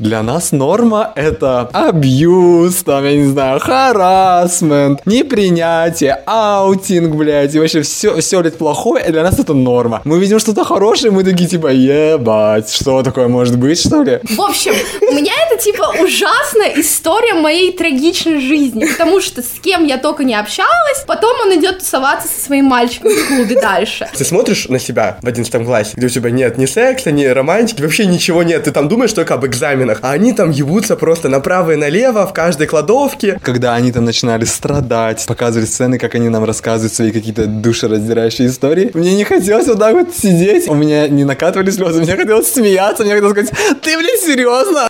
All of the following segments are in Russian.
Для нас норма — это абьюз, там, я не знаю, харасмент, непринятие, аутинг, блядь, и вообще все, все, блядь, плохое, и для нас это норма. Мы видим что-то хорошее, мы такие, типа, ебать, что такое может быть, что ли? В общем, у меня это, типа, ужасная история моей трагичной жизни, потому что с кем я только не общалась, потом он идет тусоваться со своим мальчиком в клубе дальше. Ты смотришь на себя в 11 классе, где у тебя нет ни секса, ни романтики, вообще ничего нет, ты там думаешь только об экзамене, магазинах, а они там ебутся просто направо и налево в каждой кладовке. Когда они там начинали страдать, показывали сцены, как они нам рассказывают свои какие-то душераздирающие истории, мне не хотелось вот так вот сидеть, у меня не накатывали слезы, мне хотелось смеяться, мне хотелось сказать, ты, блин, серьезно?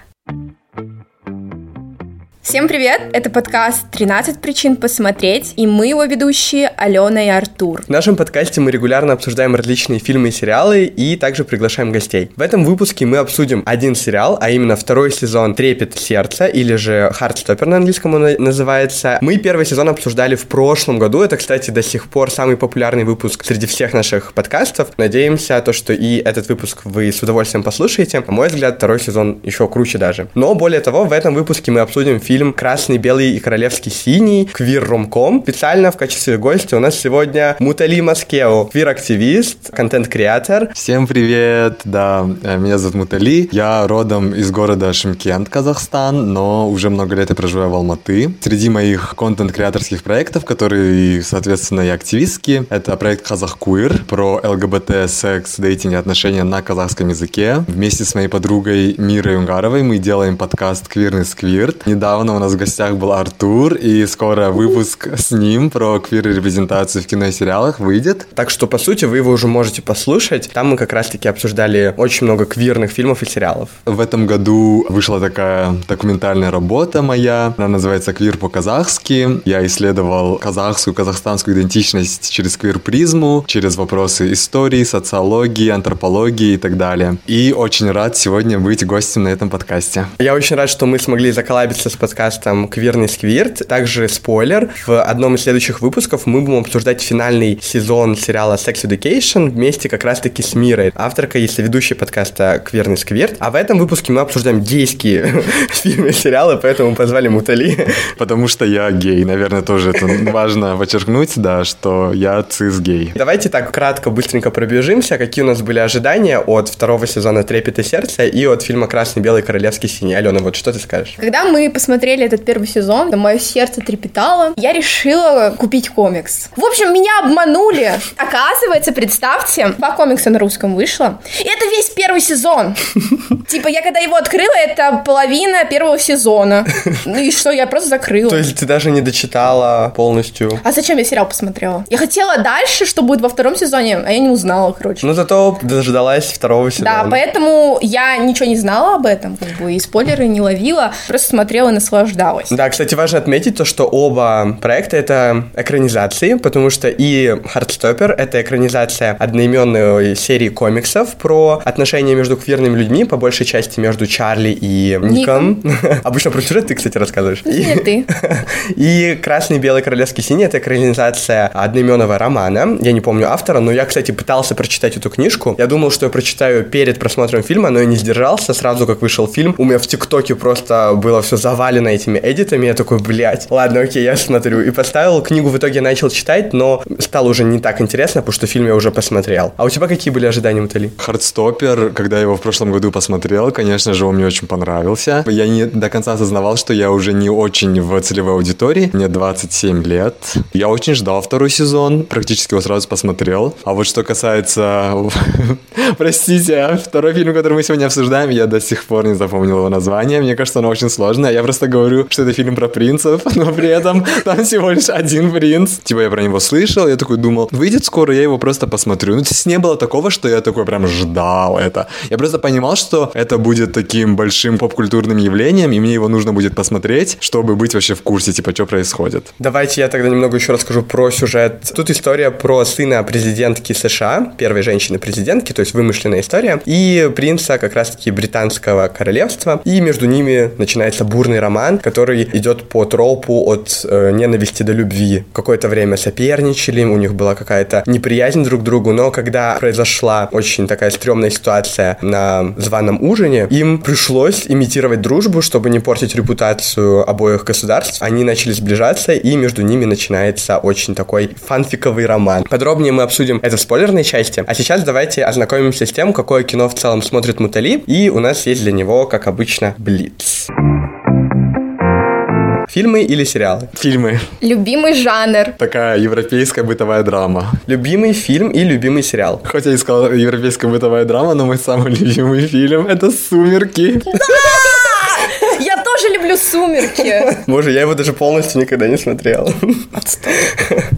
Всем привет! Это подкаст «13 причин посмотреть» и мы его ведущие Алена и Артур. В нашем подкасте мы регулярно обсуждаем различные фильмы и сериалы и также приглашаем гостей. В этом выпуске мы обсудим один сериал, а именно второй сезон «Трепет сердца» или же «Heartstopper» на английском он называется. Мы первый сезон обсуждали в прошлом году. Это, кстати, до сих пор самый популярный выпуск среди всех наших подкастов. Надеемся, то, что и этот выпуск вы с удовольствием послушаете. На мой взгляд, второй сезон еще круче даже. Но более того, в этом выпуске мы обсудим фильм фильм «Красный, белый и королевский синий», квир-ромком. Специально в качестве гостя у нас сегодня Мутали Маскео, квир-активист, контент-креатор. Всем привет, да, э, меня зовут Мутали, я родом из города Шимкент, Казахстан, но уже много лет я проживаю в Алматы. Среди моих контент-креаторских проектов, которые, соответственно, и активистские, это проект Казах Куир про ЛГБТ, секс, дейтинг и отношения на казахском языке. Вместе с моей подругой Мирой Унгаровой мы делаем подкаст «Квирный сквирт». Недавно Недавно у нас в гостях был Артур, и скоро выпуск с ним про квир-репрезентацию в кино и сериалах выйдет. Так что, по сути, вы его уже можете послушать. Там мы как раз-таки обсуждали очень много квирных фильмов и сериалов. В этом году вышла такая документальная работа моя. Она называется «Квир по-казахски». Я исследовал казахскую, казахстанскую идентичность через квир-призму, через вопросы истории, социологии, антропологии и так далее. И очень рад сегодня быть гостем на этом подкасте. Я очень рад, что мы смогли заколабиться с подкастом подкастом «Квирный сквирт». Также спойлер, в одном из следующих выпусков мы будем обсуждать финальный сезон сериала Sex Education вместе как раз-таки с Мирой, авторкой и соведущей подкаста «Квирный сквирт». А в этом выпуске мы обсуждаем гейские фильмы и сериалы, поэтому позвали Мутали. Потому что я гей, наверное, тоже это важно подчеркнуть, да, что я цис-гей. Давайте так кратко, быстренько пробежимся, какие у нас были ожидания от второго сезона «Трепет и сердце» и от фильма «Красный, белый, королевский, синий». Алена, вот что ты скажешь? Когда мы посмотрели смотрели этот первый сезон, мое сердце трепетало. Я решила купить комикс. В общем, меня обманули. Оказывается, представьте, два комикса на русском вышло. И это весь первый сезон. Типа, я когда его открыла, это половина первого сезона. Ну и что, я просто закрыла. То есть ты даже не дочитала полностью? А зачем я сериал посмотрела? Я хотела дальше, что будет во втором сезоне, а я не узнала, короче. Ну зато дождалась второго сезона. Да, поэтому я ничего не знала об этом, как бы, и спойлеры не ловила, просто смотрела и наслаждалась. Да, кстати, важно отметить то, что оба проекта — это экранизации, потому что и Heartstopper — это экранизация одноименной серии комиксов про отношения между квирными людьми, по большей части между Чарли и Ником. Обычно про сюжет ты, кстати, рассказываешь. Нет, ты. И «Красный, белый, королевский, синий» — это экранизация одноименного романа. Я не помню автора, но я, кстати, пытался прочитать эту книжку. Я думал, что я прочитаю перед просмотром фильма, но я не сдержался. Сразу, как вышел фильм, у меня в ТикТоке просто было все завалено этими эдитами. Я такой, блядь, ладно, окей, я смотрю. И поставил книгу, в итоге начал читать, но стало уже не так интересно, потому что фильм я уже посмотрел. А у тебя какие были ожидания, Мутали? Хардстоппер, когда я его в прошлом году посмотрел, конечно же, он мне очень понравился. Я не до конца осознавал, что я уже не очень в целевой аудитории. Мне 27 лет. Я очень ждал второй сезон, практически его сразу посмотрел. А вот что касается... Простите, второй фильм, который мы сегодня обсуждаем, я до сих пор не запомнил его название. Мне кажется, оно очень сложное. Я просто говорю, что это фильм про принцев, но при этом там всего лишь один принц. Типа я про него слышал, я такой думал, выйдет скоро, я его просто посмотрю. Ну, то есть не было такого, что я такой прям ждал это. Я просто понимал, что это будет таким большим поп-культурным явлением, и мне его нужно будет посмотреть, чтобы быть вообще в курсе, типа, что происходит. Давайте я тогда немного еще расскажу про сюжет. Тут история про сына президентки США, первой женщины-президентки, то есть вымышленная история, и принца как раз-таки британского королевства, и между ними начинается бурный роман роман, который идет по тропу от э, ненависти до любви. Какое-то время соперничали, у них была какая-то неприязнь друг к другу, но когда произошла очень такая стрёмная ситуация на званом ужине, им пришлось имитировать дружбу, чтобы не портить репутацию обоих государств. Они начали сближаться, и между ними начинается очень такой фанфиковый роман. Подробнее мы обсудим это в спойлерной части. А сейчас давайте ознакомимся с тем, какое кино в целом смотрит Мутали, и у нас есть для него, как обычно, Блиц. Фильмы или сериалы? Фильмы. Любимый жанр. Такая европейская бытовая драма. Любимый фильм и любимый сериал. Хоть я и сказал европейская бытовая драма, но мой самый любимый фильм — это «Сумерки». Я тоже люблю «Сумерки». Боже, я его даже полностью никогда не смотрел.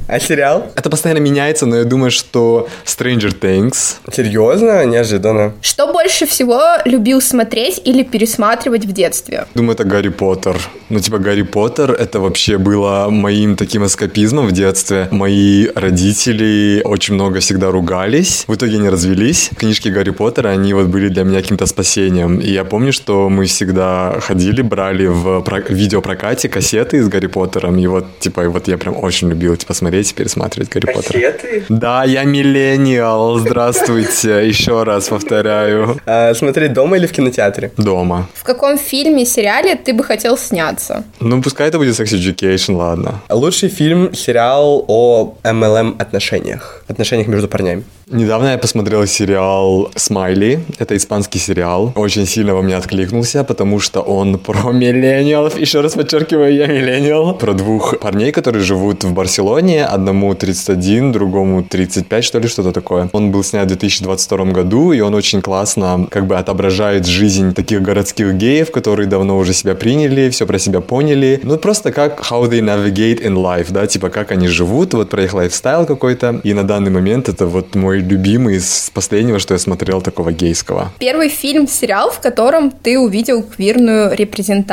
А сериал? Это постоянно меняется, но я думаю, что Stranger Things. Серьезно? Неожиданно. Что больше всего любил смотреть или пересматривать в детстве? Думаю, это Гарри Поттер. Ну, типа, Гарри Поттер — это вообще было моим таким эскапизмом в детстве. Мои родители очень много всегда ругались. В итоге они развелись. Книжки Гарри Поттера, они вот были для меня каким-то спасением. И я помню, что мы всегда ходили, брали в про- видеопрокате кассеты с Гарри Поттером. И вот, типа, и вот я прям очень любил, типа, смотреть и пересматривать Гарри Поттера. Кассеты? Да, я миллениал. Здравствуйте. Еще раз повторяю. А, смотреть дома или в кинотеатре? Дома. В каком фильме, сериале ты бы хотел сняться? Ну, пускай это будет Sex Education, ладно. Лучший фильм, сериал о MLM отношениях. Отношениях между парнями. Недавно я посмотрел сериал «Смайли». Это испанский сериал. Очень сильно во мне откликнулся, потому что он про миллениалов. Еще раз подчеркиваю, я миллениал. Про двух парней, которые живут в Барселоне. Одному 31, другому 35, что ли, что-то такое. Он был снят в 2022 году, и он очень классно как бы отображает жизнь таких городских геев, которые давно уже себя приняли, все про себя поняли. Ну, просто как how they navigate in life, да, типа как они живут, вот про их лайфстайл какой-то. И на данный момент это вот мой любимый из последнего, что я смотрел такого гейского. Первый фильм, сериал, в котором ты увидел квирную репрезентацию.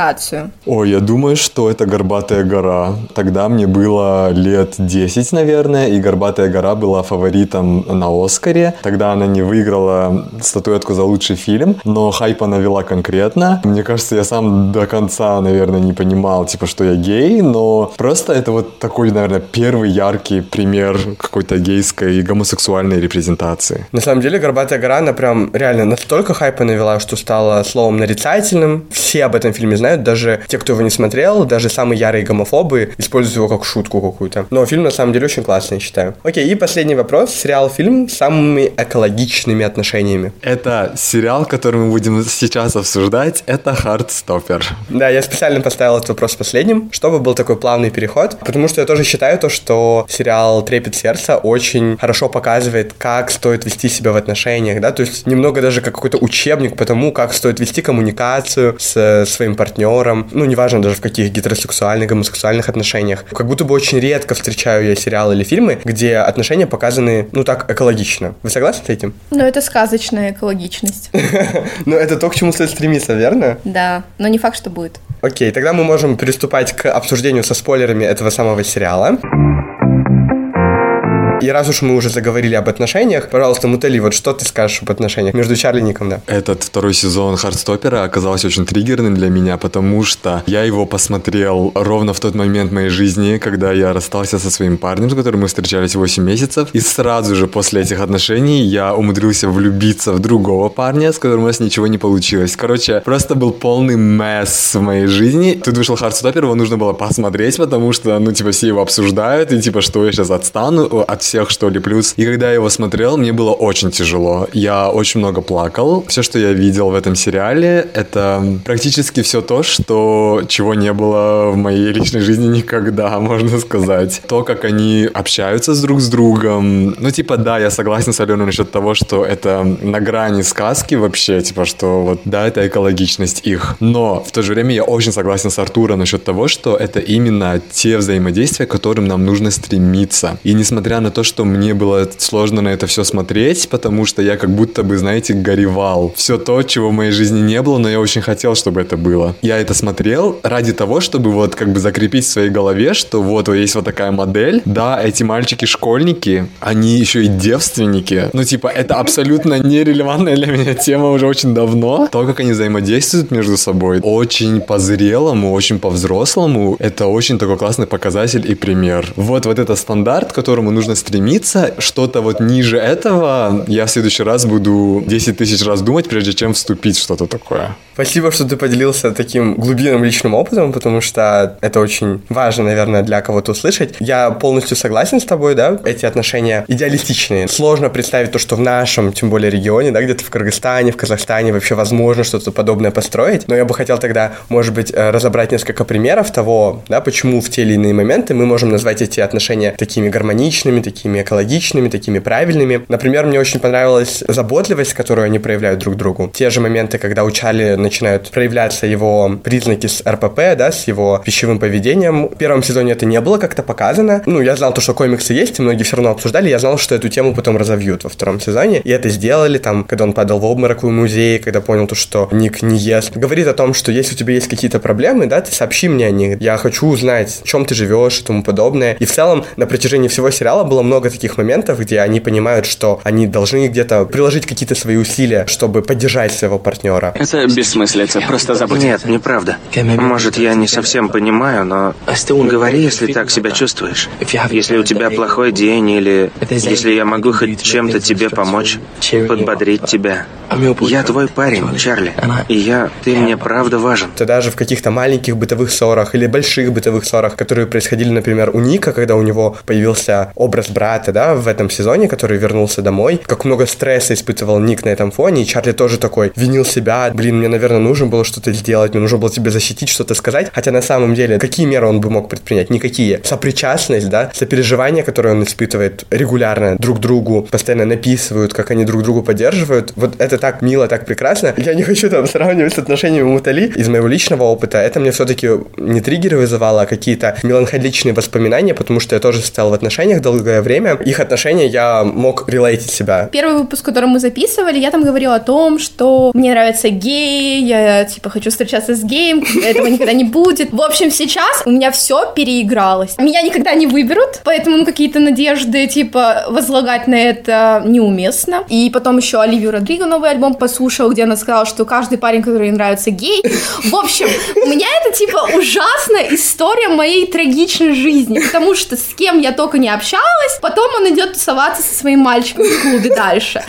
Ой, я думаю, что это «Горбатая гора». Тогда мне было лет 10, наверное, и «Горбатая гора» была фаворитом на «Оскаре». Тогда она не выиграла статуэтку за лучший фильм, но хайп она вела конкретно. Мне кажется, я сам до конца, наверное, не понимал, типа, что я гей, но просто это вот такой, наверное, первый яркий пример какой-то гейской и гомосексуальной репрезентации. На самом деле, «Горбатая гора», она прям реально настолько хайпа навела, что стала словом нарицательным. Все об этом фильме знают, даже те, кто его не смотрел, даже самые ярые гомофобы используют его как шутку какую-то. Но фильм на самом деле очень классный, я считаю. Окей, и последний вопрос. Сериал-фильм с самыми экологичными отношениями. Это сериал, который мы будем сейчас обсуждать, это «Хардстоппер». Да, я специально поставил этот вопрос последним, чтобы был такой плавный переход, потому что я тоже считаю то, что сериал «Трепет сердца» очень хорошо показывает, как стоит вести себя в отношениях, да, то есть немного даже как какой-то учебник по тому, как стоит вести коммуникацию с своим партнером, ну, неважно даже в каких гетеросексуальных, гомосексуальных отношениях. Как будто бы очень редко встречаю я сериалы или фильмы, где отношения показаны, ну, так, экологично. Вы согласны с этим? Но это сказочная экологичность. Ну, это то, к чему стоит стремиться, верно? Да, но не факт, что будет. Окей, тогда мы можем приступать к обсуждению со спойлерами этого самого сериала. И раз уж мы уже заговорили об отношениях, пожалуйста, Мутали, вот что ты скажешь об отношениях между Чарли и Ником, да? Этот второй сезон Хардстоппера оказался очень триггерным для меня, потому что я его посмотрел ровно в тот момент моей жизни, когда я расстался со своим парнем, с которым мы встречались 8 месяцев. И сразу же после этих отношений я умудрился влюбиться в другого парня, с которым у нас ничего не получилось. Короче, просто был полный месс в моей жизни. Тут вышел Хардстоппер, его нужно было посмотреть, потому что, ну, типа, все его обсуждают, и типа, что я сейчас отстану от всех, что ли, плюс. И когда я его смотрел, мне было очень тяжело. Я очень много плакал. Все, что я видел в этом сериале, это практически все то, что чего не было в моей личной жизни никогда, можно сказать. То, как они общаются с друг с другом. Ну, типа, да, я согласен с Аленой насчет того, что это на грани сказки вообще, типа, что вот, да, это экологичность их. Но в то же время я очень согласен с Артуром насчет того, что это именно те взаимодействия, к которым нам нужно стремиться. И несмотря на то, то, что мне было сложно на это все смотреть, потому что я как будто бы, знаете, горевал. Все то, чего в моей жизни не было, но я очень хотел, чтобы это было. Я это смотрел ради того, чтобы вот как бы закрепить в своей голове, что вот, есть вот такая модель. Да, эти мальчики-школьники, они еще и девственники. Ну, типа, это абсолютно нерелевантная для меня тема уже очень давно. То, как они взаимодействуют между собой, очень по-зрелому, очень по-взрослому. Это очень такой классный показатель и пример. Вот, вот это стандарт, которому нужно стремиться. Что-то вот ниже этого я в следующий раз буду 10 тысяч раз думать, прежде чем вступить в что-то такое. Спасибо, что ты поделился таким глубинным личным опытом, потому что это очень важно, наверное, для кого-то услышать. Я полностью согласен с тобой, да, эти отношения идеалистичные. Сложно представить то, что в нашем, тем более регионе, да, где-то в Кыргызстане, в Казахстане вообще возможно что-то подобное построить. Но я бы хотел тогда, может быть, э, разобрать несколько примеров того, да, почему в те или иные моменты мы можем назвать эти отношения такими гармоничными, такими экологичными, такими правильными. Например, мне очень понравилась заботливость, которую они проявляют друг другу. Те же моменты, когда у Чарли начинают проявляться его признаки с РПП, да, с его пищевым поведением. В первом сезоне это не было как-то показано. Ну, я знал то, что комиксы есть, и многие все равно обсуждали. Я знал, что эту тему потом разовьют во втором сезоне. И это сделали, там, когда он падал в обморок в музее, когда понял то, что Ник не ест. Говорит о том, что если у тебя есть какие-то проблемы, да, ты сообщи мне о них. Я хочу узнать, в чем ты живешь и тому подобное. И в целом на протяжении всего сериала было много таких моментов, где они понимают, что они должны где-то приложить какие-то свои усилия, чтобы поддержать своего партнера. Это бессмыслица, просто забудь. Нет, неправда. Может, я не совсем понимаю, но говори, если так себя чувствуешь. Если у тебя плохой день или если я могу хоть чем-то тебе помочь, подбодрить тебя. Я твой парень, Чарли, и я, ты мне правда важен. Это даже в каких-то маленьких бытовых ссорах или больших бытовых ссорах, которые происходили, например, у Ника, когда у него появился образ брата, да, в этом сезоне, который вернулся домой, как много стресса испытывал Ник на этом фоне, и Чарли тоже такой винил себя, блин, мне, наверное, нужно было что-то сделать, мне нужно было тебе защитить, что-то сказать, хотя на самом деле, какие меры он бы мог предпринять? Никакие. Сопричастность, да, сопереживание, которое он испытывает регулярно друг другу, постоянно написывают, как они друг другу поддерживают, вот это так мило, так прекрасно. Я не хочу там сравнивать с отношениями Мутали. Из моего личного опыта это мне все-таки не триггеры вызывало, а какие-то меланхоличные воспоминания, потому что я тоже состоял в отношениях долгое время. Их отношения я мог релейтить себя. Первый выпуск, который мы записывали, я там говорила о том, что мне нравятся геи, я типа хочу встречаться с геем, этого никогда не будет. В общем, сейчас у меня все переигралось. Меня никогда не выберут, поэтому ну, какие-то надежды типа возлагать на это неуместно. И потом еще Оливию Родриго новый альбом послушал, где она сказала, что каждый парень, который ей нравится, гей. В общем, у меня это типа ужасная история моей трагичной жизни, потому что с кем я только не общалась, потом он идет тусоваться со своим мальчиком в клубе дальше.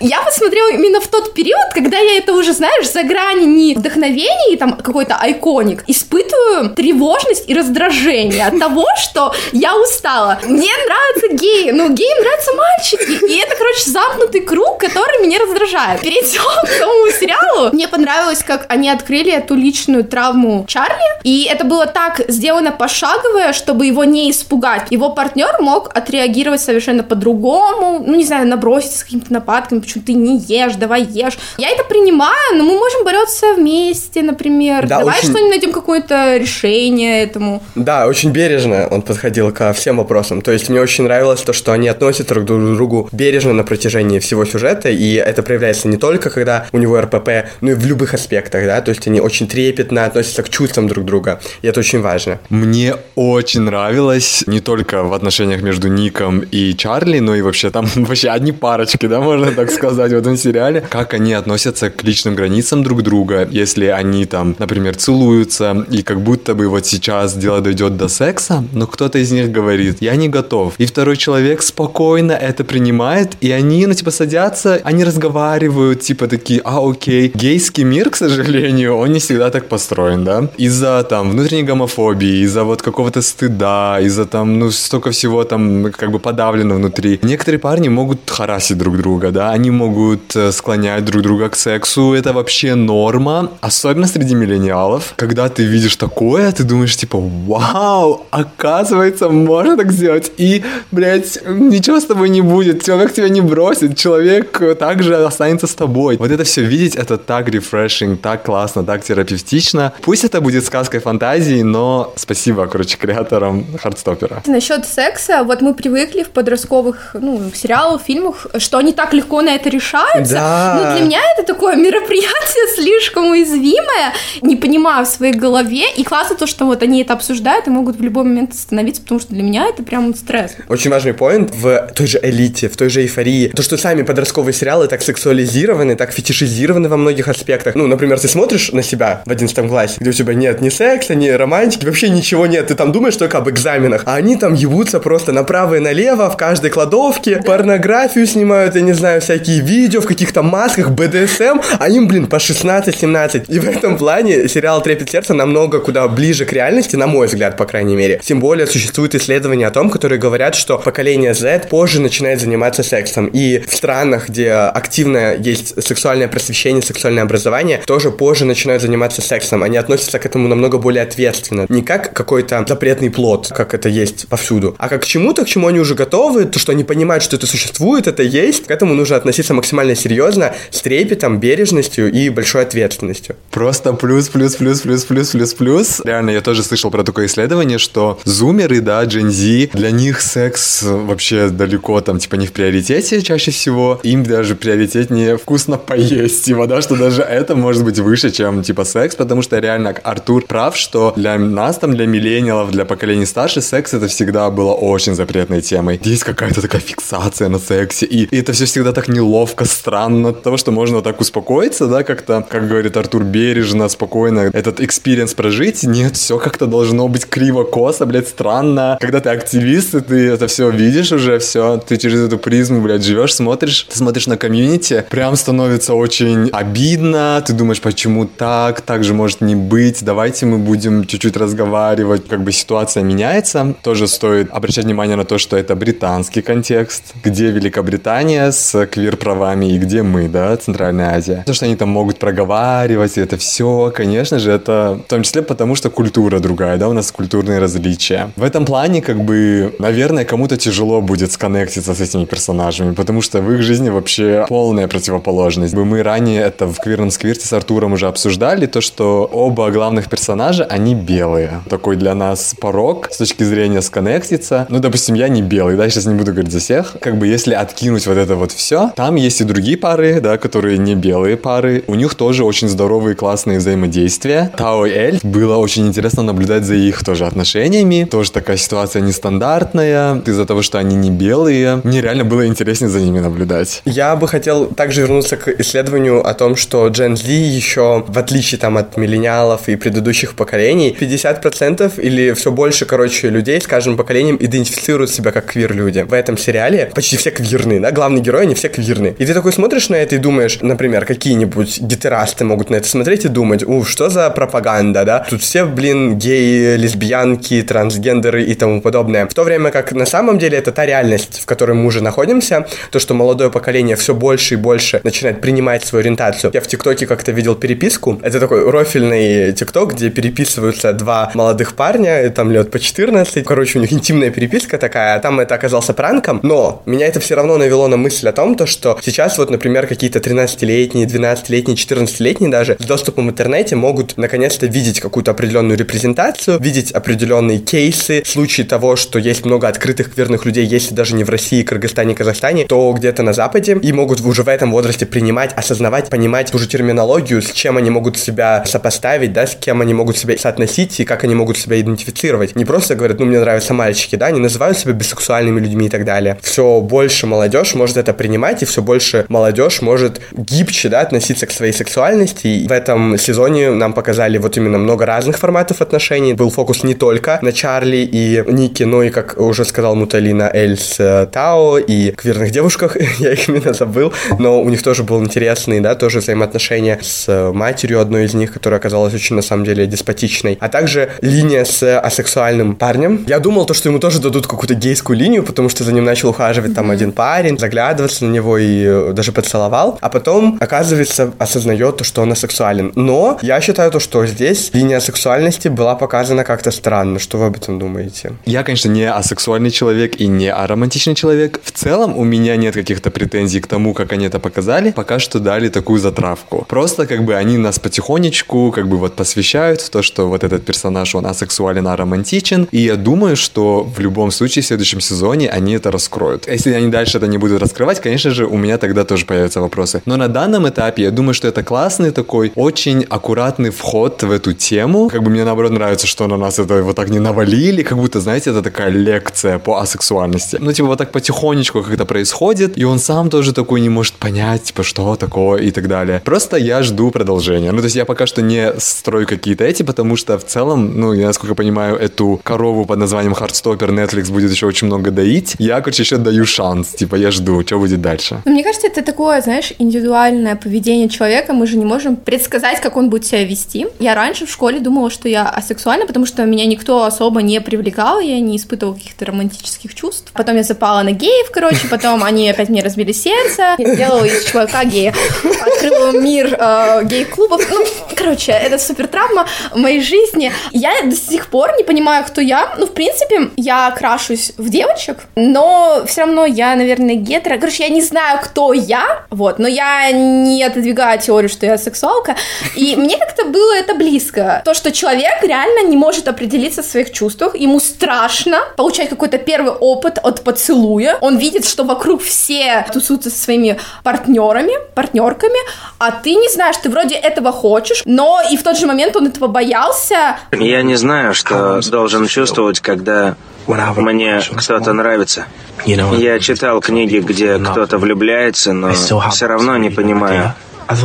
Я посмотрела именно в тот период, когда я это уже, знаешь, за грани не вдохновения и там какой-то айконик, испытываю тревожность и раздражение от того, что я устала. Мне нравятся геи, но геям нравятся мальчики, и это, короче, замкнутый круг, который меня раздражает. Перейдем к самому сериалу. Мне понравилось, как они открыли эту личную травму Чарли, и это было так сделано пошаговое, чтобы его не испугать. Его партнер мог отреагировать совершенно по-другому, ну, не знаю, наброситься с какими-то нападками, почему ты не ешь, давай ешь. Я это принимаю, но мы можем бороться вместе, например. Да, давай очень- что-нибудь найдем какое-то решение этому. Да, очень бережно он подходил ко всем вопросам. То есть мне очень нравилось то, что они относятся друг к другу бережно на протяжении всего сюжета, и это проявляется не только когда у него РПП, но и в любых аспектах, да, то есть они очень трепетно относятся к чувствам друг друга, и это очень важно. Мне очень нравилось не только в отношениях между Ником и Чарли, но и вообще там вообще одни парочки, да, можно так сказать, в этом сериале, как они относятся к личным границам друг друга, если они там, например, целуются, и как будто бы вот сейчас дело дойдет до секса, но кто-то из них говорит, я не готов. И второй человек спокойно это принимает, и они, ну, типа, садятся, они разговаривают, типа, такие, а, окей. Гейский мир, к сожалению, он не всегда так построен, да? Из-за, там, внутренней гомофобии, из-за вот какого-то стыда, из-за, там, ну, столько всего там, как бы подавлено внутри. Некоторые парни могут харасить друг друга, да? Они могут э, склонять друг друга к сексу, это вообще норма, особенно среди миллениалов. Когда ты видишь такое, ты думаешь, типа, вау, оказывается, можно так сделать. И, блядь, ничего с тобой не будет, человек тебя не бросит, человек э, также останется с тобой. Вот это все видеть, это так рефрешинг, так классно, так терапевтично. Пусть это будет сказкой фантазии, но спасибо, короче, креаторам Хардстопера. Насчет секса, вот мы привыкли в подростковых, ну, сериалах, фильмах, что они так легко на это решаются. Да. Но для меня это такое мероприятие слишком уязвимое, не понимаю в своей голове. И классно то, что вот они это обсуждают и могут в любой момент остановиться, потому что для меня это прям стресс. Очень важный поинт в той же элите, в той же эйфории. То, что сами подростковые сериалы так сексуализированы, так фетишизированы во многих аспектах. Ну, например, ты смотришь на себя в 11 классе, где у тебя нет ни секса, ни романтики, вообще ничего нет. Ты там думаешь только об экзаменах. А они там ебутся просто направо и налево, в каждой кладовке, порнографию снимают, я не знаю, всякие видео в каких-то масках, БДСМ, а им, блин, по 16-17. И в этом плане сериал «Трепет сердца» намного куда ближе к реальности, на мой взгляд, по крайней мере. Тем более существуют исследования о том, которые говорят, что поколение Z позже начинает заниматься сексом. И в странах, где активно есть сексуальное просвещение, сексуальное образование, тоже позже начинают заниматься сексом. Они относятся к этому намного более ответственно. Не как какой-то запретный плод, как это есть повсюду, а как к чему-то, к чему они уже готовы, то, что они понимают, что это существует, это есть. К этому нужно относиться максимально серьезно, с трепетом, бережностью и большой ответственностью. Просто плюс, плюс, плюс, плюс, плюс, плюс, плюс. Реально, я тоже слышал про такое исследование, что зумеры, да, Gen Z, для них секс вообще далеко там, типа, не в приоритете чаще всего. Им даже приоритетнее вкусно поесть, типа, да, что даже это может быть выше, чем, типа, секс, потому что реально Артур прав, что для нас, там, для миллениалов, для поколений старше, секс это всегда было очень запретной темой. Есть какая-то такая фиксация на сексе, и, и это все всегда так неловко, странно, от того, что можно вот так успокоиться, да, как-то, как говорит Артур, бережно, спокойно этот experience прожить. Нет, все как-то должно быть криво-косо, блядь, странно. Когда ты активист, и ты это все видишь уже, все, ты через эту призму, блядь, живешь, смотришь, ты смотришь на комьюнити, прям становится очень обидно, ты думаешь, почему так, так же может не быть, давайте мы будем чуть-чуть разговаривать, как бы ситуация меняется. Тоже стоит обращать внимание на то, что это британский контекст, где Великобритания с квир-правами и где мы, да, Центральная Азия. То, что они там могут проговаривать, это все, конечно же, это в том числе потому, что культура другая, да, у нас культурные различия. В этом плане, как бы, наверное, кому-то тяжело будет сконнектиться с этими персонажами, потому что в их жизни вообще полная противоположность. Мы ранее это в квирном сквирте с Артуром уже обсуждали, то, что оба главных персонажа, они белые. Такой для нас порог с точки зрения сконнектиться. Ну, допустим, я не белый, да, сейчас не буду говорить за всех. Как бы если откинуть вот это вот все, там есть и другие пары, да, которые не белые пары. У них тоже очень здоровые, классные взаимодействия. Тао и Эль. Было очень интересно наблюдать за их тоже отношениями. Тоже такая ситуация нестандартная. Из-за того, что они не белые, мне реально было интереснее за ними наблюдать. Я бы хотел также вернуться к исследованию о том, что Gen Z еще, в отличие там от миллениалов и предыдущих поколений, 50% или все больше, короче, людей с каждым поколением идентифицируют себя как квир-люди. В этом сериале почти все квирные, да, главные герои, они все квирные. И ты такой смотришь на это и думаешь, например, какие-нибудь гетерасты могут на это смотреть и думать, ух, что за пропаганда, да? Тут все, блин, геи, лесбиянки, трансгендеры и тому подобное. В то время как на самом деле это та реальность, в которой мы уже находимся, то, что молодое поколение все больше и больше начинает принимать свою ориентацию. Я в ТикТоке как-то видел переписку. Это такой рофильный ТикТок, где переписываются два молодых парня, там лет по 14. Короче, у них интимная переписка такая, там это оказался пранком. Но меня это все равно навело на мысль о том, то, что сейчас вот, например, какие-то 13-летние, 12-летние, 14-летние даже с доступом в интернете могут наконец-то видеть какую-то определенную репрезентацию, видеть определенные кейсы, случаи того, что есть много открытых квирных людей, если даже не в России, Кыргызстане, Казахстане, то где-то на Западе, и могут уже в этом возрасте принимать, осознавать, понимать ту же терминологию, с чем они могут себя сопоставить, да, с кем они могут себя соотносить и как они могут себя идентифицировать. Не просто говорят, ну, мне нравятся мальчики, да, они называют себя бисексуальными людьми и так далее. Все больше молодежь может это принимать, и все больше молодежь может гибче, да, относиться к своей сексуальности. И в этом сезоне нам показали вот именно много разных форматов отношений. Был фокус не только на Чарли и Ники, но и, как уже сказал Муталина, Эль с э, Тао и квирных девушках, я их именно забыл, но у них тоже был интересный, да, тоже взаимоотношения с э, матерью одной из них, которая оказалась очень, на самом деле, деспотичной, а также линия с асексуальным парнем. Я думал то, что ему тоже дадут какую-то гейскую линию, потому что за ним начал ухаживать там один парень, заглядываться на него и э, даже поцеловал, а потом, оказывается, осознает то, что он асексуален. Но я считаю то, что здесь линия сексуальности была показана как-то странно. Что вы об этом думаете? Я, конечно, не асексуальный человек и не аромантичный человек. В целом у меня нет каких-то претензий к тому, как они это показали. Пока что дали такую затравку. Просто как бы они нас потихонечку как бы вот посвящают в то, что вот этот персонаж, он асексуален, аромантичен. И я думаю, что в любом случае все следующем сезоне они это раскроют. Если они дальше это не будут раскрывать, конечно же, у меня тогда тоже появятся вопросы. Но на данном этапе я думаю, что это классный такой, очень аккуратный вход в эту тему. Как бы мне наоборот нравится, что на нас это вот так не навалили, как будто, знаете, это такая лекция по асексуальности. Ну, типа, вот так потихонечку как это происходит, и он сам тоже такой не может понять, типа, что такое и так далее. Просто я жду продолжения. Ну, то есть я пока что не строю какие-то эти, потому что в целом, ну, я, насколько понимаю, эту корову под названием Hardstopper Netflix будет еще очень много доить. Я, короче, еще даю шанс. Типа, я жду, что будет дальше. Мне кажется, это такое, знаешь, индивидуальное поведение человека. Мы же не можем предсказать, как он будет себя вести. Я раньше в школе думала, что я асексуальна, потому что меня никто особо не привлекал, я не испытывала каких-то романтических чувств. Потом я запала на геев, короче, потом они опять мне разбили сердце. Я сделала из чувака гея. Открыла мир э, гей-клубов. Ну, короче, это супер травма в моей жизни. Я до сих пор не понимаю, кто я. Ну, в принципе, я крашусь в девочек, но все равно я, наверное, гетера. Короче, я не знаю, кто я, вот, но я не отодвигаю теорию, что я сексуалка. И мне как-то было это близко. То, что человек реально не может определиться в своих чувствах, ему страшно получать какой-то первый опыт от поцелуя. Он видит, что вокруг все тусуются со своими партнерами, партнерками, а ты не знаешь, ты вроде этого хочешь, но и в тот же момент он этого боялся. Я не знаю, что должен чувствовать, когда мне кто-то нравится. Я читал книги, где кто-то влюбляется, но все равно не понимаю.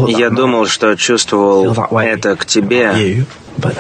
Я думал, что чувствовал это к тебе,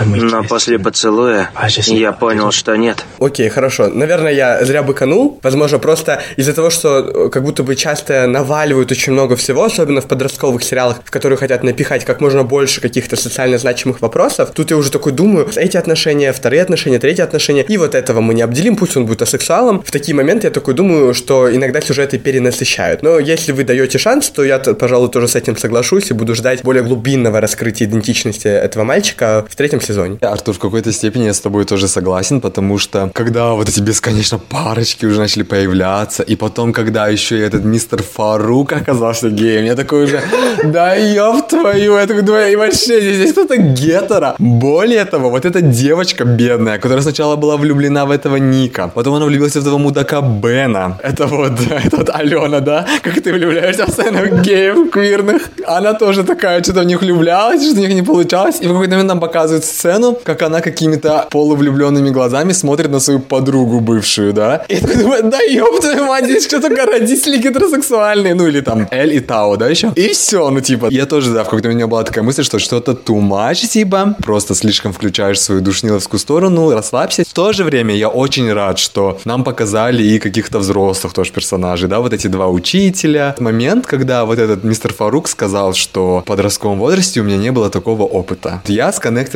но после поцелуя я понял, что нет. Окей, хорошо. Наверное, я зря быканул. Возможно, просто из-за того, что э, как будто бы часто наваливают очень много всего, особенно в подростковых сериалах, в которые хотят напихать как можно больше каких-то социально значимых вопросов. Тут я уже такой думаю, эти отношения, вторые отношения, третьи отношения, и вот этого мы не обделим, пусть он будет асексуалом. В такие моменты я такой думаю, что иногда сюжеты перенасыщают. Но если вы даете шанс, то я, пожалуй, тоже с этим соглашусь и буду ждать более глубинного раскрытия идентичности этого мальчика в третьем сезоне. Артур, в какой-то степени я с тобой тоже согласен, потому что когда вот эти бесконечно парочки уже начали появляться, и потом, когда еще и этот мистер Фарук оказался геем, я такой уже, да ёб твою, я такой думаю, вообще здесь кто-то гетера. Более того, вот эта девочка бедная, которая сначала была влюблена в этого Ника, потом она влюбилась в этого мудака Бена. Это вот, это вот Алена, да? Как ты влюбляешься в геев квирных. Она тоже такая, что-то в них влюблялась, что-то у них не получалось. И в какой-то момент нам показывают сцену, как она какими-то полувлюбленными глазами смотрит на свою подругу бывшую, да? И я думаю, да ёб твою мать, здесь что-то родители гетеросексуальные, ну или там Эль и Тао, да, еще? И все, ну типа, я тоже, да, в какой-то у меня была такая мысль, что что-то too much, типа, просто слишком включаешь свою душниловскую сторону, расслабься. В то же время я очень рад, что нам показали и каких-то взрослых тоже персонажей, да, вот эти два учителя. Момент, когда вот этот мистер Фарук сказал, что в подростковом возрасте у меня не было такого опыта. Я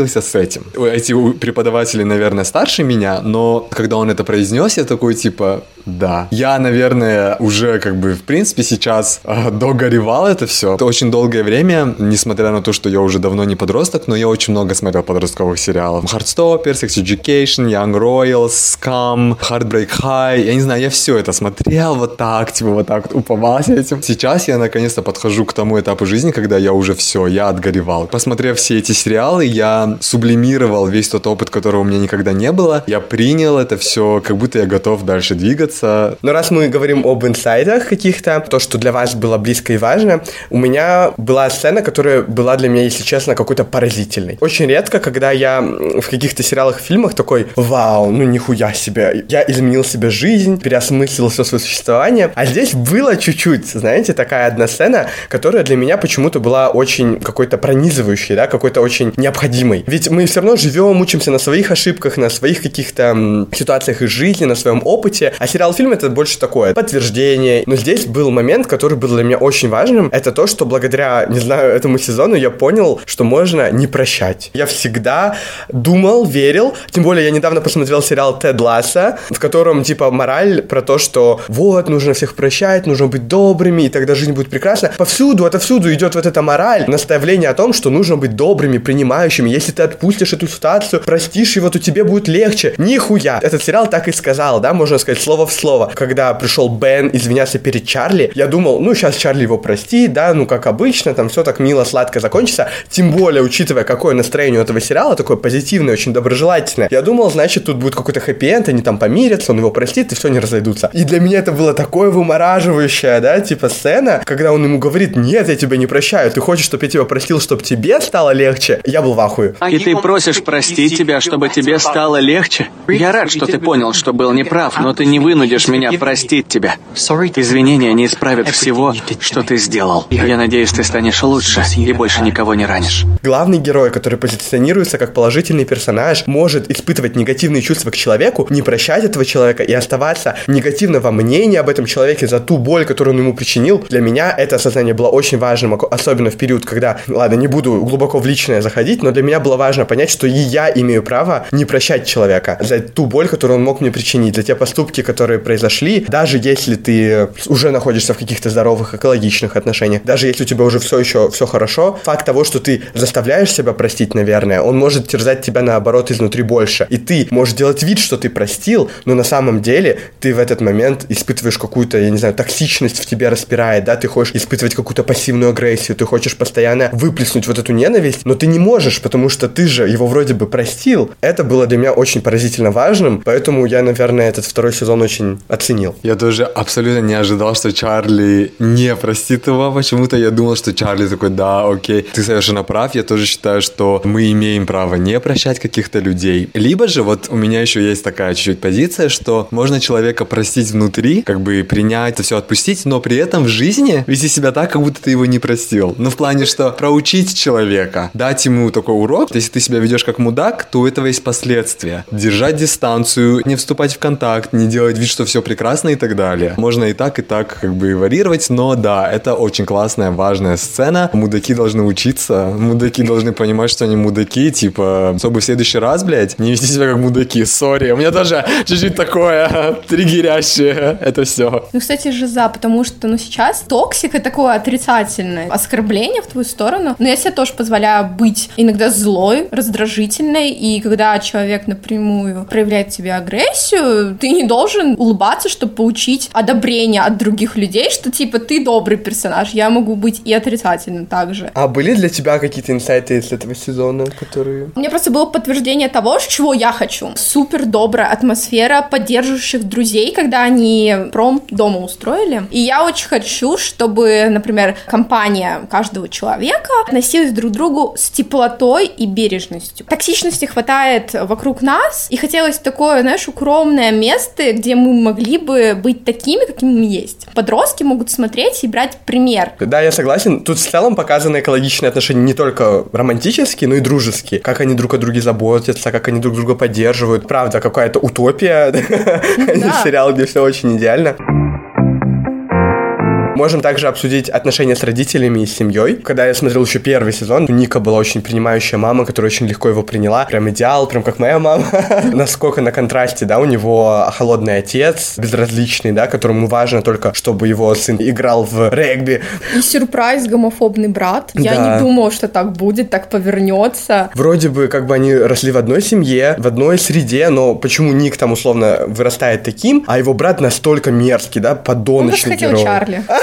сконнектился с этим. Эти преподаватели, наверное, старше меня, но когда он это произнес, я такой, типа, да. Я, наверное, уже как бы, в принципе, сейчас э, догоревал это все. Это очень долгое время, несмотря на то, что я уже давно не подросток, но я очень много смотрел подростковых сериалов. Heartstopper, Sex Education, Young Royals, Scum, Heartbreak High. Я не знаю, я все это смотрел вот так, типа вот так вот уповался этим. Сейчас я наконец-то подхожу к тому этапу жизни, когда я уже все, я отгоревал. Посмотрев все эти сериалы, я сублимировал весь тот опыт, которого у меня никогда не было. Я принял это все, как будто я готов дальше двигаться. Но раз мы говорим об инсайдах каких-то, то, что для вас было близко и важно, у меня была сцена, которая была для меня, если честно, какой-то поразительной. Очень редко, когда я в каких-то сериалах, фильмах такой, вау, ну нихуя себе, я изменил себе жизнь, переосмыслил все свое существование. А здесь было чуть-чуть, знаете, такая одна сцена, которая для меня почему-то была очень какой-то пронизывающей, да, какой-то очень необходимой. Ведь мы все равно живем, учимся на своих ошибках, на своих каких-то ситуациях из жизни, на своем опыте. А сериал-фильм это больше такое подтверждение. Но здесь был момент, который был для меня очень важным. Это то, что благодаря, не знаю, этому сезону я понял, что можно не прощать. Я всегда думал, верил. Тем более я недавно посмотрел сериал Тед Ласса, в котором типа мораль про то, что вот, нужно всех прощать, нужно быть добрыми, и тогда жизнь будет прекрасна. Повсюду, отовсюду идет вот эта мораль, наставление о том, что нужно быть добрыми, принимающими. Если ты отпустишь эту ситуацию, простишь его, то тебе будет легче. Нихуя. Этот сериал так и сказал, да, можно сказать, слово в слова. Когда пришел Бен извиняться перед Чарли, я думал, ну, сейчас Чарли его простит, да, ну, как обычно, там все так мило, сладко закончится. Тем более, учитывая, какое настроение у этого сериала, такое позитивное, очень доброжелательное. Я думал, значит, тут будет какой-то хэппи-энд, они там помирятся, он его простит, и все, не разойдутся. И для меня это было такое вымораживающее, да, типа сцена, когда он ему говорит, нет, я тебя не прощаю, ты хочешь, чтобы я тебя простил, чтобы тебе стало легче? Я был в ахуе. И ты просишь простить тебя, чтобы тебе стало легче? Я рад, что ты понял, что был неправ, но ты не вынудишь меня простить тебя. Извинения не исправят всего, что ты сделал. Я надеюсь, ты станешь лучше и больше никого не ранишь. Главный герой, который позиционируется как положительный персонаж, может испытывать негативные чувства к человеку, не прощать этого человека и оставаться негативного мнения об этом человеке за ту боль, которую он ему причинил. Для меня это осознание было очень важным, особенно в период, когда, ладно, не буду глубоко в личное заходить, но для меня было важно понять, что и я имею право не прощать человека за ту боль, которую он мог мне причинить, за те поступки, которые произошли, даже если ты уже находишься в каких-то здоровых экологичных отношениях, даже если у тебя уже все еще все хорошо, факт того, что ты заставляешь себя простить, наверное, он может терзать тебя наоборот изнутри больше. И ты можешь делать вид, что ты простил, но на самом деле ты в этот момент испытываешь какую-то, я не знаю, токсичность в тебе распирает, да, ты хочешь испытывать какую-то пассивную агрессию, ты хочешь постоянно выплеснуть вот эту ненависть, но ты не можешь, потому что ты же его вроде бы простил. Это было для меня очень поразительно важным, поэтому я, наверное, этот второй сезон очень оценил. Я тоже абсолютно не ожидал, что Чарли не простит его. Почему-то я думал, что Чарли такой, да, окей, ты совершенно прав. Я тоже считаю, что мы имеем право не прощать каких-то людей. Либо же, вот у меня еще есть такая чуть-чуть позиция, что можно человека простить внутри, как бы принять, все отпустить, но при этом в жизни вести себя так, как будто ты его не простил. Ну, в плане, что проучить человека, дать ему такой урок. Если ты себя ведешь как мудак, то у этого есть последствия. Держать дистанцию, не вступать в контакт, не делать вид, что все прекрасно и так далее. Можно и так, и так как бы варьировать, но да, это очень классная, важная сцена. Мудаки должны учиться, мудаки должны понимать, что они мудаки, типа, чтобы в следующий раз, блядь, не вести себя как мудаки. Sorry, у меня тоже чуть-чуть такое триггерящее это все. Ну, кстати, жиза, потому что, ну, сейчас токсик — это такое отрицательное оскорбление в твою сторону. Но я себе тоже позволяю быть иногда злой, раздражительной, и когда человек напрямую проявляет тебе агрессию, ты не должен улыбаться, чтобы получить одобрение от других людей, что, типа, ты добрый персонаж, я могу быть и отрицательным также. А были для тебя какие-то инсайты из этого сезона, которые... У меня просто было подтверждение того, чего я хочу. Супер добрая атмосфера поддерживающих друзей, когда они пром дома устроили. И я очень хочу, чтобы, например, компания каждого человека относилась друг к другу с теплотой и бережностью. Токсичности хватает вокруг нас, и хотелось такое, знаешь, укромное место, где мы могли бы быть такими, какими мы есть. Подростки могут смотреть и брать пример. Да, я согласен. Тут в целом показаны экологичные отношения не только романтические, но и дружеские. Как они друг о друге заботятся, как они друг друга поддерживают. Правда, какая-то утопия, сериал, где все очень идеально. Можем также обсудить отношения с родителями и семьей. Когда я смотрел еще первый сезон, Ника была очень принимающая мама, которая очень легко его приняла. Прям идеал, прям как моя мама. Насколько на контрасте, да, у него холодный отец, безразличный, да, которому важно только, чтобы его сын играл в регби. И сюрприз, гомофобный брат. Я Да. не думала, что так будет, так повернется. Вроде бы, как бы они росли в одной семье, в одной среде, но почему Ник там условно вырастает таким, а его брат настолько мерзкий, да, Он подоночный хотел герой. Чарли.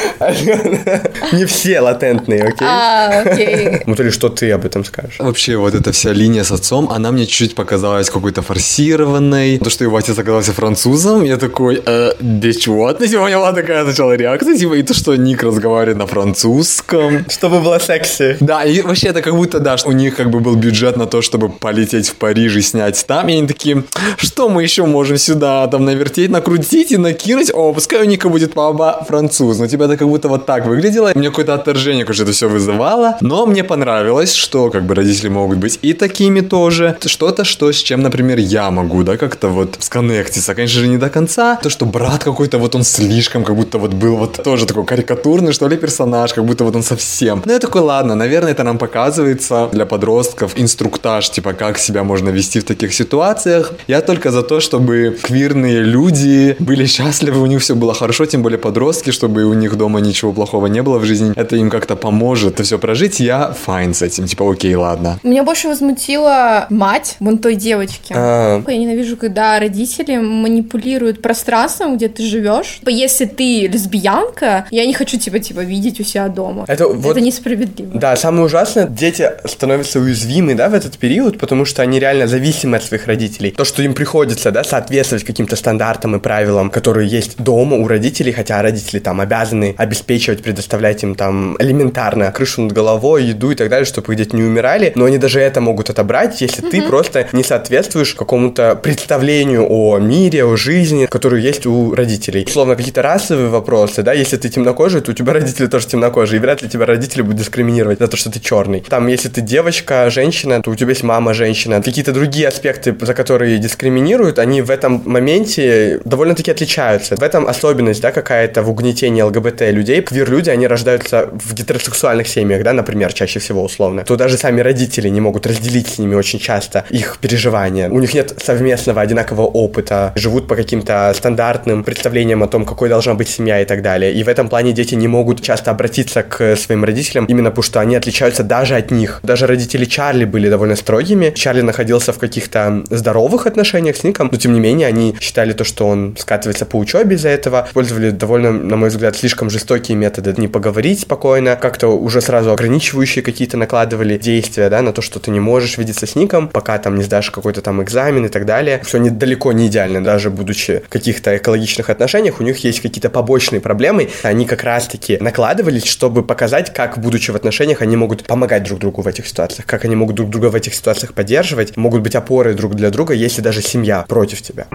Не все латентные, окей? А, окей. Ну, то ли что ты об этом скажешь? Вообще, вот эта вся линия с отцом, она мне чуть-чуть показалась какой-то форсированной. То, что его отец оказался французом, я такой, э, да чего? Типа, у меня была такая сначала реакция, типа, и то, что Ник разговаривает на французском. Чтобы было секси. Да, и вообще это как будто, да, у них как бы был бюджет на то, чтобы полететь в Париж и снять там, и они такие, что мы еще можем сюда там навертеть, накрутить и накинуть, о, пускай у Ника будет папа француз, но типа это как будто вот так выглядело, меня какое-то отторжение, конечно, это все вызывало, но мне понравилось, что как бы родители могут быть и такими тоже, что-то, что с чем, например, я могу, да, как-то вот сконнектиться, конечно же, не до конца, то, что брат какой-то вот он слишком, как будто вот был вот тоже такой карикатурный, что ли, персонаж, как будто вот он совсем. Ну, я такой, ладно, наверное, это нам показывается для подростков инструктаж, типа, как себя можно вести в таких ситуациях. Я только за то, чтобы квирные люди были счастливы, у них все было хорошо, тем более подростки, чтобы у них дома дома ничего плохого не было в жизни, это им как-то поможет это все прожить, я файн с этим, типа, окей, ладно. Меня больше возмутила мать вон той девочки. А... Я ненавижу, когда родители манипулируют пространством, где ты живешь. Типа, если ты лесбиянка, я не хочу тебя, типа, видеть у себя дома. Это, вот, это несправедливо. Да, самое ужасное, дети становятся уязвимы, да, в этот период, потому что они реально зависимы от своих родителей. То, что им приходится, да, соответствовать каким-то стандартам и правилам, которые есть дома у родителей, хотя родители там обязаны обеспечивать, предоставлять им там элементарно крышу над головой, еду и так далее, чтобы их дети не умирали, но они даже это могут отобрать, если ты просто не соответствуешь какому-то представлению о мире, о жизни, которую есть у родителей. Условно, какие-то расовые вопросы, да, если ты темнокожий, то у тебя родители тоже темнокожие, и вряд ли тебя родители будут дискриминировать за то, что ты черный. Там, если ты девочка, женщина, то у тебя есть мама, женщина. Какие-то другие аспекты, за которые дискриминируют, они в этом моменте довольно-таки отличаются. В этом особенность, да, какая-то в угнетении ЛГБТ людей. Квир-люди, они рождаются в гетеросексуальных семьях, да, например, чаще всего условно, то даже сами родители не могут разделить с ними очень часто их переживания. У них нет совместного одинакового опыта, живут по каким-то стандартным представлениям о том, какой должна быть семья и так далее. И в этом плане дети не могут часто обратиться к своим родителям, именно потому что они отличаются даже от них. Даже родители Чарли были довольно строгими. Чарли находился в каких-то здоровых отношениях с Ником, но тем не менее они считали то, что он скатывается по учебе из-за этого, использовали довольно, на мой взгляд, слишком жестокие методы не поговорить спокойно, как-то уже сразу ограничивающие какие-то накладывали действия, да, на то, что ты не можешь видеться с ником, пока там не сдашь какой-то там экзамен и так далее. Все не, далеко не идеально, даже будучи в каких-то экологичных отношениях, у них есть какие-то побочные проблемы, они как раз-таки накладывались, чтобы показать, как, будучи в отношениях, они могут помогать друг другу в этих ситуациях, как они могут друг друга в этих ситуациях поддерживать, могут быть опорой друг для друга, если даже семья против тебя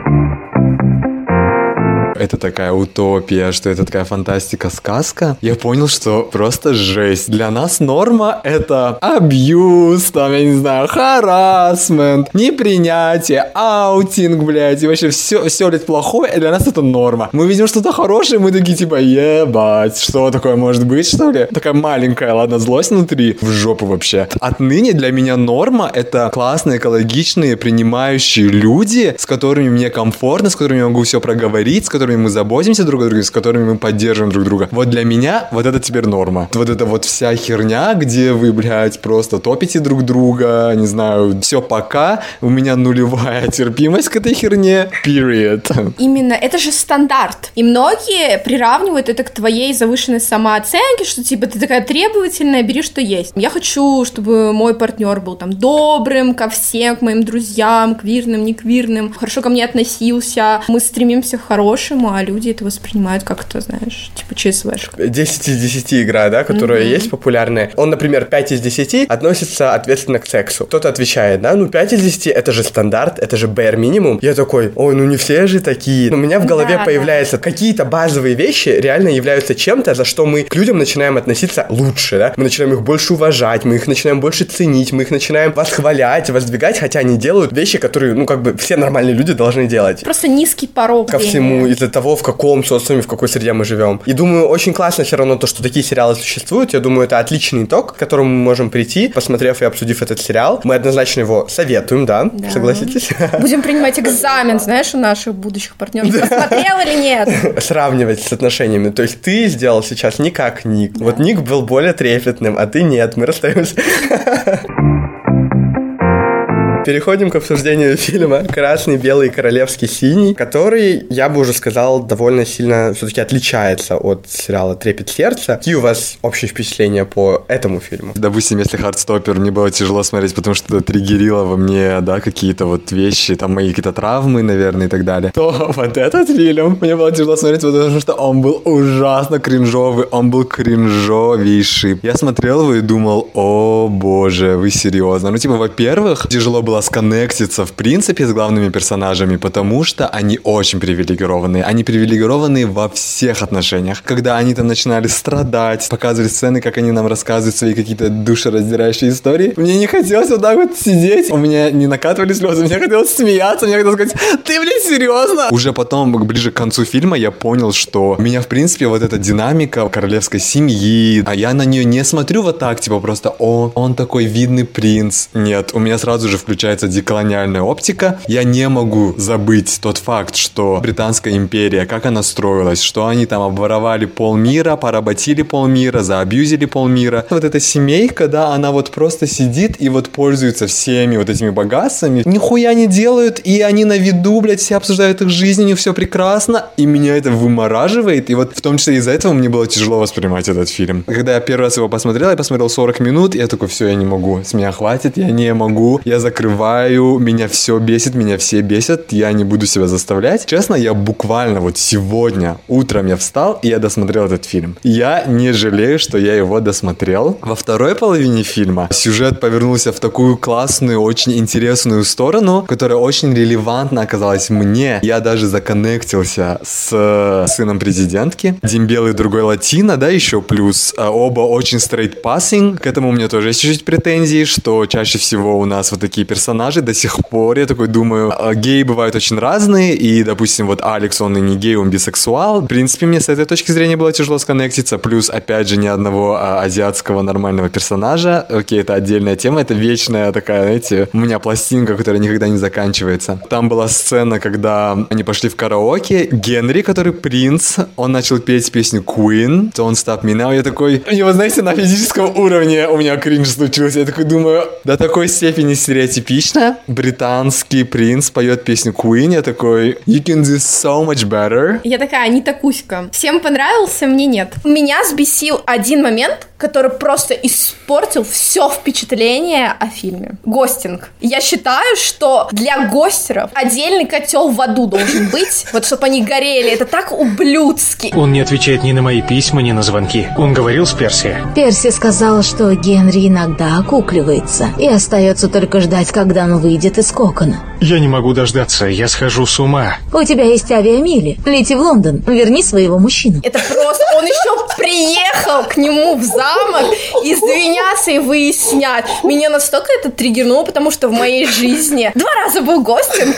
это такая утопия, что это такая фантастика, сказка, я понял, что просто жесть. Для нас норма — это абьюз, там, я не знаю, харасмент, непринятие, аутинг, блядь, и вообще все, все, блядь, плохое, для нас это норма. Мы видим что-то хорошее, мы такие, типа, ебать, что такое может быть, что ли? Такая маленькая, ладно, злость внутри, в жопу вообще. Отныне для меня норма — это классные, экологичные, принимающие люди, с которыми мне комфортно, с которыми я могу все проговорить, с которыми которыми мы заботимся друг о друге, с которыми мы поддерживаем друг друга. Вот для меня вот это теперь норма. Вот это вот вся херня, где вы, блядь, просто топите друг друга, не знаю, все пока, у меня нулевая терпимость к этой херне, period. Именно, это же стандарт. И многие приравнивают это к твоей завышенной самооценке, что типа ты такая требовательная, бери что есть. Я хочу, чтобы мой партнер был там добрым ко всем, к моим друзьям, квирным, не квирным, хорошо ко мне относился, мы стремимся к хорошему, по-нашему, а люди это воспринимают как-то, знаешь, типа ЧСВшка. 10 из 10 игра, да, которая mm-hmm. есть популярная. Он, например, 5 из 10 относится ответственно к сексу. Кто-то отвечает, да, ну 5 из 10 это же стандарт, это же bare минимум. Я такой, ой, ну не все же такие. У меня в голове да, появляются да. какие-то базовые вещи, реально являются чем-то, за что мы к людям начинаем относиться лучше, да. Мы начинаем их больше уважать, мы их начинаем больше ценить, мы их начинаем восхвалять, воздвигать, хотя они делают вещи, которые, ну, как бы все нормальные люди должны делать. Просто низкий порог. Ко всему из-за того, в каком социуме, в какой среде мы живем. И думаю, очень классно все равно то, что такие сериалы существуют. Я думаю, это отличный итог, к которому мы можем прийти, посмотрев и обсудив этот сериал. Мы однозначно его советуем, да? да. Согласитесь? Будем принимать экзамен, знаешь, у наших будущих партнеров. Посмотрел или нет? Сравнивать с отношениями. То есть ты сделал сейчас не как Ник. Да. Вот Ник был более трепетным, а ты нет. Мы расстаемся. Переходим к обсуждению фильма «Красный, белый, королевский, синий», который, я бы уже сказал, довольно сильно все-таки отличается от сериала «Трепет сердца». Какие у вас общие впечатления по этому фильму? Допустим, если «Хардстоппер» мне было тяжело смотреть, потому что триггерило во мне, да, какие-то вот вещи, там мои какие-то травмы, наверное, и так далее, то вот этот фильм мне было тяжело смотреть, потому что он был ужасно кринжовый, он был кринжовейший. Я смотрел его и думал, о боже, вы серьезно? Ну, типа, во-первых, тяжело было было сконнектиться в принципе с главными персонажами, потому что они очень привилегированные. Они привилегированные во всех отношениях. Когда они там начинали страдать, показывали сцены, как они нам рассказывают свои какие-то душераздирающие истории, мне не хотелось вот так вот сидеть. У меня не накатывали слезы, мне хотелось смеяться, мне хотелось сказать, ты, блин, серьезно? Уже потом, ближе к концу фильма, я понял, что меня, в принципе, вот эта динамика королевской семьи, а я на нее не смотрю вот так, типа просто, о, он такой видный принц. Нет, у меня сразу же включается получается деколониальная оптика. Я не могу забыть тот факт, что Британская империя, как она строилась, что они там обворовали полмира, поработили полмира, заабьюзили полмира. Вот эта семейка, да, она вот просто сидит и вот пользуется всеми вот этими богатствами, нихуя не делают, и они на виду, блядь, все обсуждают их жизнь, у них все прекрасно, и меня это вымораживает, и вот в том числе из-за этого мне было тяжело воспринимать этот фильм. Когда я первый раз его посмотрел, я посмотрел 40 минут, и я такой, все, я не могу, с меня хватит, я не могу, я закрываю, меня все бесит, меня все бесят, я не буду себя заставлять. Честно, я буквально вот сегодня утром я встал, и я досмотрел этот фильм. Я не жалею, что я его досмотрел. Во второй половине фильма сюжет повернулся в такую классную, очень интересную сторону, которая очень релевантна оказалась мне. Я даже законнектился с сыном президентки. Один белый, другой латино, да, еще плюс. А оба очень straight passing. К этому у меня тоже есть чуть-чуть претензии, что чаще всего у нас вот такие персонажи до сих пор, я такой думаю, а, геи бывают очень разные, и, допустим, вот Алекс, он и не гей, он бисексуал. В принципе, мне с этой точки зрения было тяжело сконнектиться. Плюс, опять же, ни одного а, азиатского нормального персонажа. Окей, это отдельная тема, это вечная такая, знаете, у меня пластинка, которая никогда не заканчивается. Там была сцена, когда они пошли в караоке. Генри, который принц, он начал петь песню Queen, Don't Stop Me Now. Я такой, у него, знаете, на физическом уровне у меня кринж случился. Я такой думаю, до такой степени стереотипично. Британский принц поет песню Queen. Я такой, you can do so much better. Я такая, Анита Кузька. Всем понравился, мне нет. Меня сбесил один момент, который просто испортил все впечатление о фильме. Гостинг. Я считаю, что для гостеров отдельный котел в аду должен быть, вот чтобы они горели. Это так ублюдски. Он не отвечает ни на мои письма, ни на звонки. Он говорил с Перси. Перси сказал, что Генри иногда окукливается, и остается только ждать, когда он выйдет из кокона. Я не могу дождаться, я схожу с ума. У тебя есть авиамили. Лети в Лондон, верни своего мужчину. Это просто он еще приехал к нему в замок извиняться и выяснять. Меня настолько это триггернуло, потому что в моей жизни два раза был гостинг,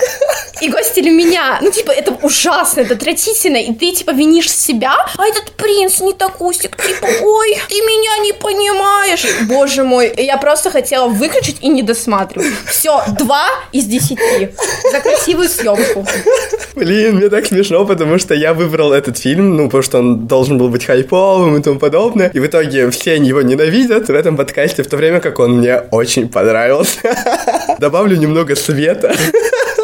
и гостили меня. Ну, типа, это ужасно, это отвратительно, и ты, типа, винишь себя, а этот принц не такусик, типа, ой, ты меня не понимаешь. Боже мой, я просто хотела выключить и не досматривать. Все, два из десяти за красивую съемку. Блин, мне так смешно, потому что я выбрал этот фильм, ну, потому что он должен был быть хайповым и тому подобное, и в итоге все его ненавидят в этом подкасте, в то время как он мне очень понравился. Добавлю немного света.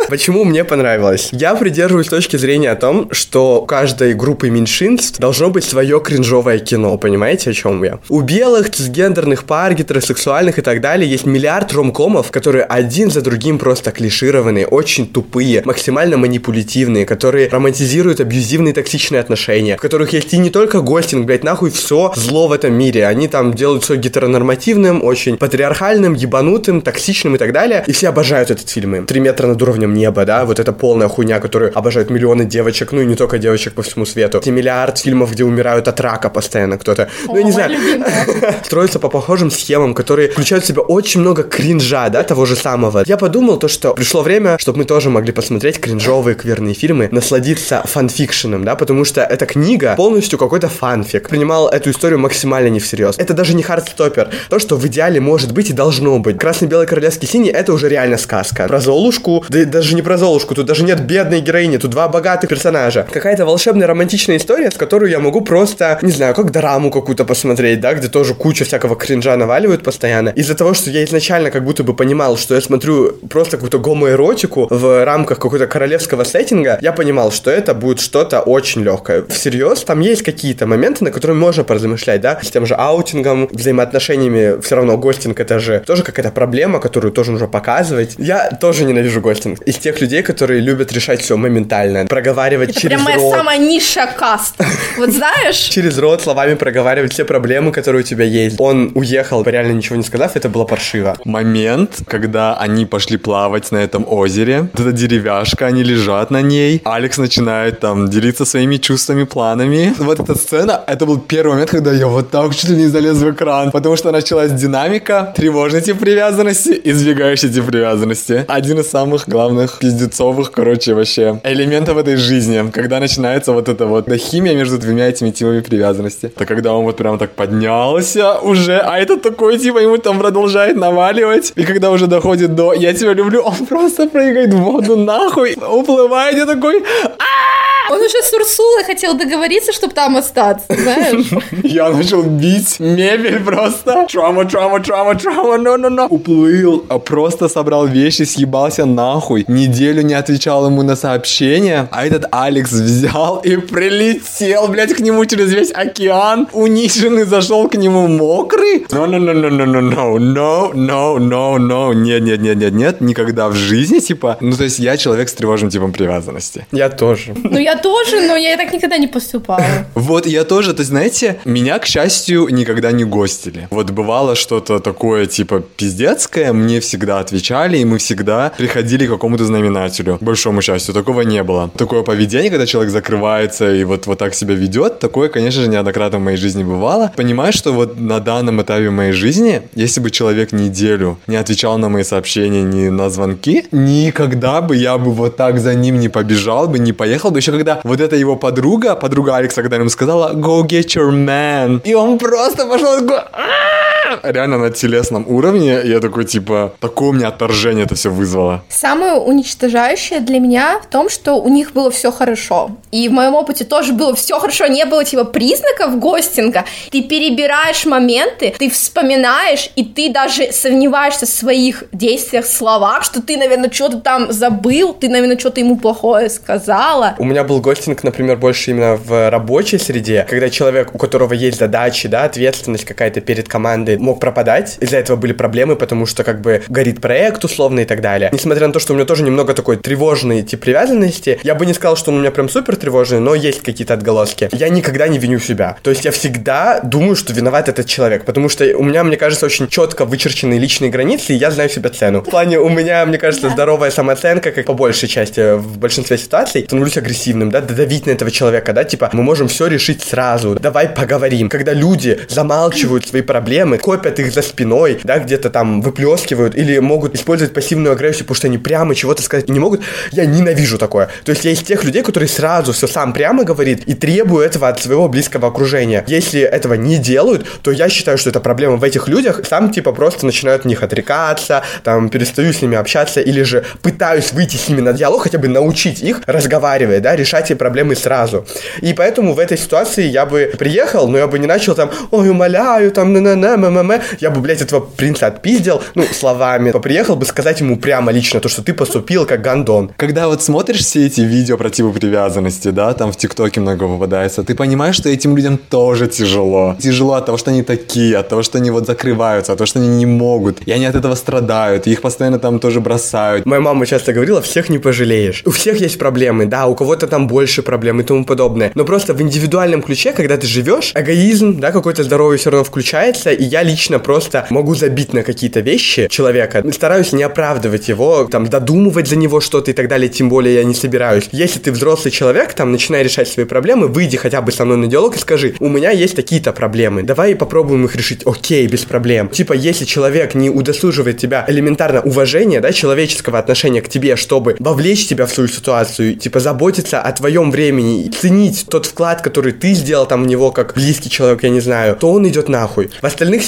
Почему мне понравилось? Я придерживаюсь точки зрения о том, что у каждой группы меньшинств должно быть свое кринжовое кино, понимаете, о чем я? У белых, цисгендерных пар, гетеросексуальных и так далее есть миллиард ромкомов, которые один за другим просто клишированные, очень тупые, максимально манипулятивные, которые романтизируют абьюзивные токсичные отношения, в которых есть и не только гостинг, блять, нахуй все зло в этом мире. Они там делают все гетеронормативным, очень патриархальным, ебанутым, токсичным и так далее. И все обожают этот фильм. Три метра над уровнем неба, да, вот эта полная хуйня, которую обожают миллионы девочек, ну и не только девочек по всему свету. Эти миллиард фильмов, где умирают от рака постоянно кто-то. Ну, я не знаю. Строятся по похожим схемам, которые включают в себя очень много кринжа, да, того же самого. Я подумал то, что пришло время, чтобы мы тоже могли посмотреть кринжовые кверные фильмы, насладиться фанфикшеном, да, потому что эта книга полностью какой-то фанфик. Принимал эту историю максимально не всерьез. Это даже не хардстоппер. То, что в идеале может быть и должно быть. Красный-белый королевский синий это уже реально сказка. Про Золушку, да и даже не про Золушку, тут даже нет бедной героини, тут два богатых персонажа. Какая-то волшебная романтичная история, с которой я могу просто, не знаю, как драму какую-то посмотреть, да, где тоже куча всякого кринжа наваливают постоянно. Из-за того, что я изначально как будто бы понимал, что я смотрю просто какую-то гомоэротику в рамках какого-то королевского сеттинга, я понимал, что это будет что-то очень легкое. Всерьез, там есть какие-то моменты, на которые можно поразмышлять, да, с тем же аутингом, взаимоотношениями, все равно гостинг это же тоже какая-то проблема, которую тоже нужно показывать. Я тоже ненавижу гостинг. Из тех людей, которые любят решать все моментально, проговаривать Это через прям моя рот. самая низшая каст. Вот знаешь? Через рот словами проговаривать все проблемы, которые у тебя есть. Он уехал, реально ничего не сказав, это было паршиво. Момент, когда они пошли плавать на этом озере, вот эта деревяшка, они лежат на ней, Алекс начинает там делиться своими чувствами, планами. Вот эта сцена, это был первый момент, когда я вот так чуть ли не залез в экран, потому что началась динамика, тревожный тип привязанности, избегающий тип привязанности. Один из самых главных самых пиздецовых, короче, вообще элементов этой жизни, когда начинается вот эта вот химия между двумя этими типами привязанности. Это когда он вот прям так поднялся уже, а это такой, типа, ему там продолжает наваливать, и когда уже доходит до «я тебя люблю», он просто прыгает в воду нахуй, уплывает, и такой «А!» Он уже с Урсулой хотел договориться, чтобы там остаться, знаешь? Я начал бить мебель просто. Трама, трама, трама, трама, но, но, но. Уплыл, а просто собрал вещи, съебался нахуй. Неделю не отвечал ему на сообщения, а этот Алекс взял и прилетел, блядь, к нему через весь океан. Униженный зашел к нему мокрый. No, no, no, no, no, no, no, no, no, no, no. Нет, нет, нет, нет, нет, никогда в жизни, типа. Ну, то есть я человек с тревожным типом привязанности. Я тоже. Ну, я тоже, но я так никогда не поступала. Вот я тоже, то знаете, меня, к счастью, никогда не гостили. Вот бывало что-то такое, типа, пиздецкое, мне всегда отвечали, и мы всегда приходили к какому-то знаменателю. Большому счастью, такого не было. Такое поведение, когда человек закрывается и вот, вот так себя ведет, такое, конечно же, неоднократно в моей жизни бывало. Понимаешь, что вот на данном этапе моей жизни, если бы человек неделю не отвечал на мои сообщения, ни на звонки, никогда бы я бы вот так за ним не побежал бы, не поехал бы. Еще когда вот эта его подруга, подруга Алекса, когда ему сказала «Go get your man», и он просто пошел «А-а-а!» Реально на телесном уровне, я такой, типа, такое у меня отторжение это все вызвало. Самое уничтожающее для меня в том, что у них было все хорошо. И в моем опыте тоже было все хорошо, не было типа признаков гостинга. Ты перебираешь моменты, ты вспоминаешь, и ты даже сомневаешься в своих действиях, словах, что ты, наверное, что-то там забыл, ты, наверное, что-то ему плохое сказала. У меня был гостинг, например, больше именно в рабочей среде, когда человек, у которого есть задачи, да, ответственность какая-то перед командой, мог пропадать. Из-за этого были проблемы, потому что как бы горит проект условно и так далее. Несмотря на то, что у меня тоже немного такой тревожный тип привязанности, я бы не сказал, что он у меня прям супер тревожный, но есть какие-то отголоски. Я никогда не виню себя. То есть я всегда думаю, что виноват этот человек, потому что у меня, мне кажется, очень четко вычерченные личные границы, и я знаю себя цену. В плане у меня, мне кажется, здоровая самооценка, как по большей части в большинстве ситуаций, становлюсь агрессивным, да, давить на этого человека, да, типа, мы можем все решить сразу, давай поговорим. Когда люди замалчивают свои проблемы, копят их за спиной, да, где-то там выплескивают или могут использовать пассивную агрессию, потому что они прямо чего-то сказать не могут, я ненавижу такое. То есть я из тех людей, которые сразу все сам прямо говорит и требую этого от своего близкого окружения. Если этого не делают, то я считаю, что это проблема в этих людях. Сам типа просто начинаю от них отрекаться, там перестаю с ними общаться или же пытаюсь выйти с ними на диалог, хотя бы научить их разговаривать, да, решать эти проблемы сразу. И поэтому в этой ситуации я бы приехал, но я бы не начал там, ой, умоляю, там, на на на м м Я бы, блядь, этого принца отпиздил, ну, словами. Приехал бы сказать ему прямо лично то, что ты поступил как гандон. Когда вот смотришь все эти видео про типы привязанности, да, там в ТикТоке много попадается, ты понимаешь, что этим людям тоже тяжело. Тяжело от того, что они такие, от того, что они вот закрываются, от того, что они не могут. И они от этого страдают, их постоянно там тоже бросают. Моя мама часто говорила, всех не пожалеешь. У всех есть проблемы, да, у кого-то там больше проблем и тому подобное. Но просто в индивидуальном ключе, когда ты живешь, эгоизм, да, какой-то здоровый все равно включается, и я лично просто могу забить на какие-то вещи человека. Стараюсь не оправдывать его, там, додумывать за него что-то и так далее, тем более я не собираюсь. Если ты взрослый человек, там, начинай решать свои проблемы, выйди хотя бы со мной на диалог и скажи, у меня есть такие-то проблемы, давай попробуем их решить, окей, без проблем. Типа, если человек не удосуживает тебя элементарно уважения, да, человеческого отношения к тебе, чтобы вовлечь тебя в свою ситуацию, типа, заботиться о твоем времени, ценить тот вклад, который ты сделал там в него как близкий человек, я не знаю, то он идет нахуй. В остальных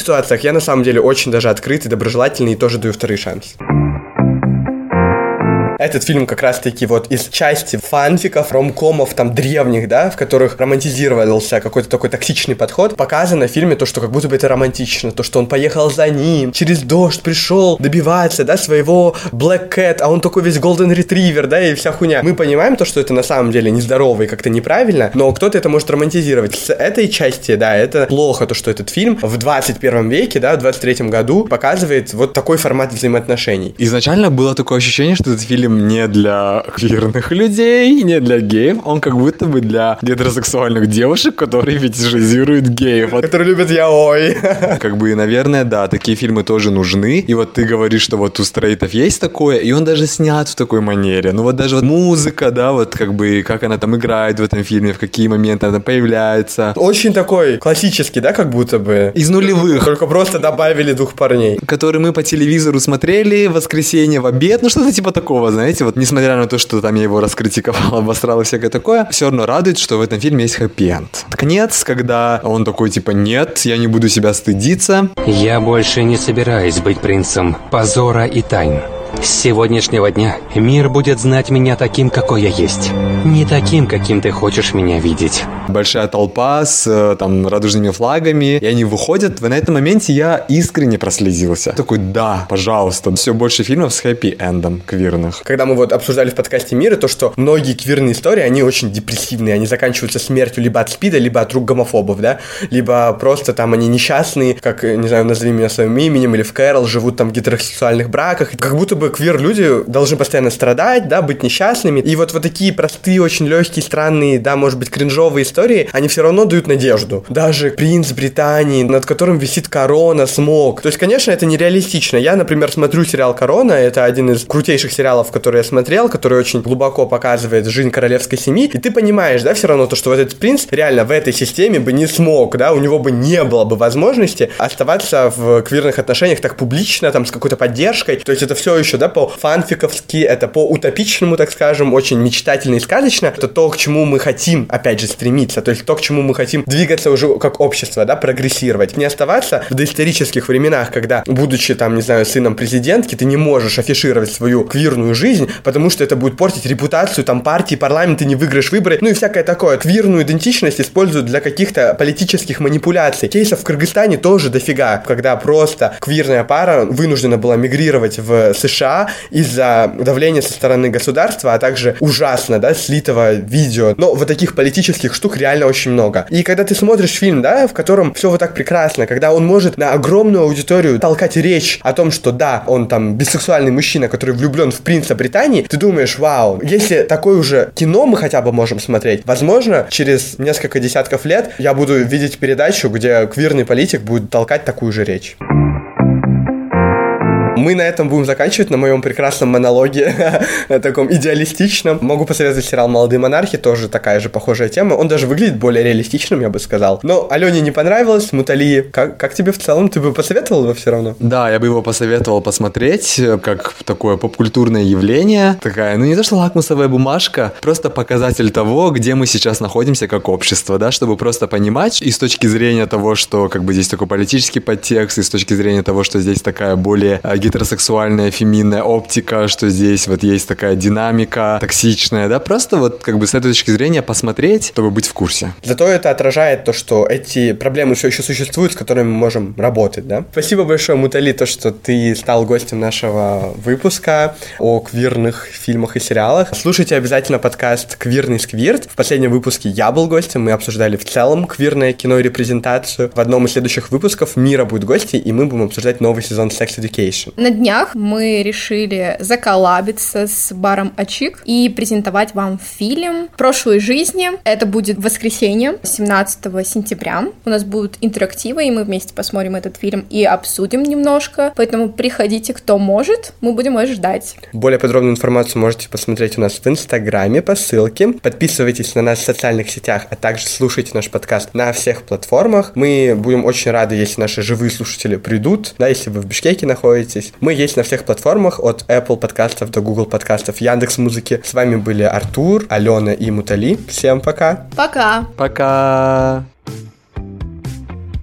я на самом деле очень даже открытый, доброжелательный и тоже даю второй шанс. Этот фильм как раз-таки вот из части фанфиков, ромкомов там древних, да, в которых романтизировался какой-то такой токсичный подход, показано в фильме то, что как будто бы это романтично, то, что он поехал за ним, через дождь пришел добиваться, да, своего Black Cat, а он такой весь Golden Retriever, да, и вся хуйня. Мы понимаем то, что это на самом деле нездорово и как-то неправильно, но кто-то это может романтизировать. С этой части, да, это плохо, то, что этот фильм в 21 веке, да, в 23 году показывает вот такой формат взаимоотношений. Изначально было такое ощущение, что этот фильм не для квирных людей, не для геев, он как будто бы для гетеросексуальных девушек, которые фетишизируют геев. Которые любят яой. как бы, наверное, да, такие фильмы тоже нужны. И вот ты говоришь, что вот у стрейтов есть такое, и он даже снят в такой манере. Ну вот даже вот музыка, да, вот как бы, как она там играет в этом фильме, в какие моменты она появляется. Очень такой классический, да, как будто бы. Из нулевых. Только просто добавили двух парней. который мы по телевизору смотрели в воскресенье в обед, ну что-то типа такого, знаете, вот несмотря на то, что там я его раскритиковал, обосрал и всякое такое, все равно радует, что в этом фильме есть хэппи-энд. Конец, когда он такой, типа, нет, я не буду себя стыдиться. Я больше не собираюсь быть принцем позора и тайн. С сегодняшнего дня мир будет знать меня таким, какой я есть. Не таким, каким ты хочешь меня видеть. Большая толпа с э, там радужными флагами, и они выходят. На этом моменте я искренне прослезился. Такой, да, пожалуйста. Все больше фильмов с хэппи-эндом квирных. Когда мы вот обсуждали в подкасте «Мира» то, что многие квирные истории, они очень депрессивные, они заканчиваются смертью либо от спида, либо от рук гомофобов, да, либо просто там они несчастные, как, не знаю, назови меня своим именем, или в Кэрол живут там в гетеросексуальных браках. Как будто бы квир-люди должны постоянно страдать, да, быть несчастными. И вот, вот такие простые, очень легкие, странные, да, может быть, кринжовые истории, они все равно дают надежду. Даже принц Британии, над которым висит корона, смог. То есть, конечно, это нереалистично. Я, например, смотрю сериал «Корона», это один из крутейших сериалов, который я смотрел, который очень глубоко показывает жизнь королевской семьи, и ты понимаешь, да, все равно то, что вот этот принц реально в этой системе бы не смог, да, у него бы не было бы возможности оставаться в квирных отношениях так публично, там, с какой-то поддержкой. То есть это все еще, да, по фанфиковски, это по утопичному, так скажем, очень мечтательно и сказочно. Это то, к чему мы хотим, опять же, стремиться. То есть то, к чему мы хотим двигаться уже как общество, да, прогрессировать. Не оставаться в доисторических временах, когда, будучи там, не знаю, сыном президентки, ты не можешь афишировать свою квирную жизнь, потому что это будет портить репутацию там партии, парламента, не выиграешь выборы, ну и всякое такое. Квирную идентичность используют для каких-то политических манипуляций. Кейсов в Кыргызстане тоже дофига, когда просто квирная пара вынуждена была мигрировать в США из-за давления со стороны государства, а также ужасно, да, слитого видео. Но вот таких политических штук реально очень много. И когда ты смотришь фильм, да, в котором все вот так прекрасно, когда он может на огромную аудиторию толкать речь о том, что да, он там бисексуальный мужчина, который влюблен в принца Британии, ты думаешь, вау, если такое уже кино мы хотя бы можем смотреть, возможно, через несколько десятков лет я буду видеть передачу, где квирный политик будет толкать такую же речь. Мы на этом будем заканчивать, на моем прекрасном монологе, таком идеалистичном. Могу посоветовать сериал «Молодые монархи», тоже такая же похожая тема. Он даже выглядит более реалистичным, я бы сказал. Но Алене не понравилось, Мутали, как, как тебе в целом? Ты бы посоветовал его все равно? Да, я бы его посоветовал посмотреть, как такое попкультурное явление. Такая, ну не то что лакмусовая бумажка, просто показатель того, где мы сейчас находимся как общество, да, чтобы просто понимать и с точки зрения того, что как бы здесь такой политический подтекст, и с точки зрения того, что здесь такая более а, гетеросексуальная феминная оптика, что здесь вот есть такая динамика токсичная, да, просто вот как бы с этой точки зрения посмотреть, чтобы быть в курсе. Зато это отражает то, что эти проблемы все еще существуют, с которыми мы можем работать, да. Спасибо большое, Мутали, то, что ты стал гостем нашего выпуска о квирных фильмах и сериалах. Слушайте обязательно подкаст «Квирный сквирт». В последнем выпуске я был гостем, мы обсуждали в целом квирное кино и репрезентацию. В одном из следующих выпусков Мира будет гостем, и мы будем обсуждать новый сезон Sex Education. На днях мы решили заколабиться с баром Ачик и презентовать вам фильм «Прошлой жизни». Это будет воскресенье, 17 сентября. У нас будут интерактивы, и мы вместе посмотрим этот фильм и обсудим немножко. Поэтому приходите, кто может, мы будем вас ждать. Более подробную информацию можете посмотреть у нас в Инстаграме по ссылке. Подписывайтесь на нас в социальных сетях, а также слушайте наш подкаст на всех платформах. Мы будем очень рады, если наши живые слушатели придут, да, если вы в Бишкеке находитесь, подписывайтесь. Мы есть на всех платформах, от Apple подкастов до Google подкастов, Яндекс Музыки. С вами были Артур, Алена и Мутали. Всем пока. Пока. Пока.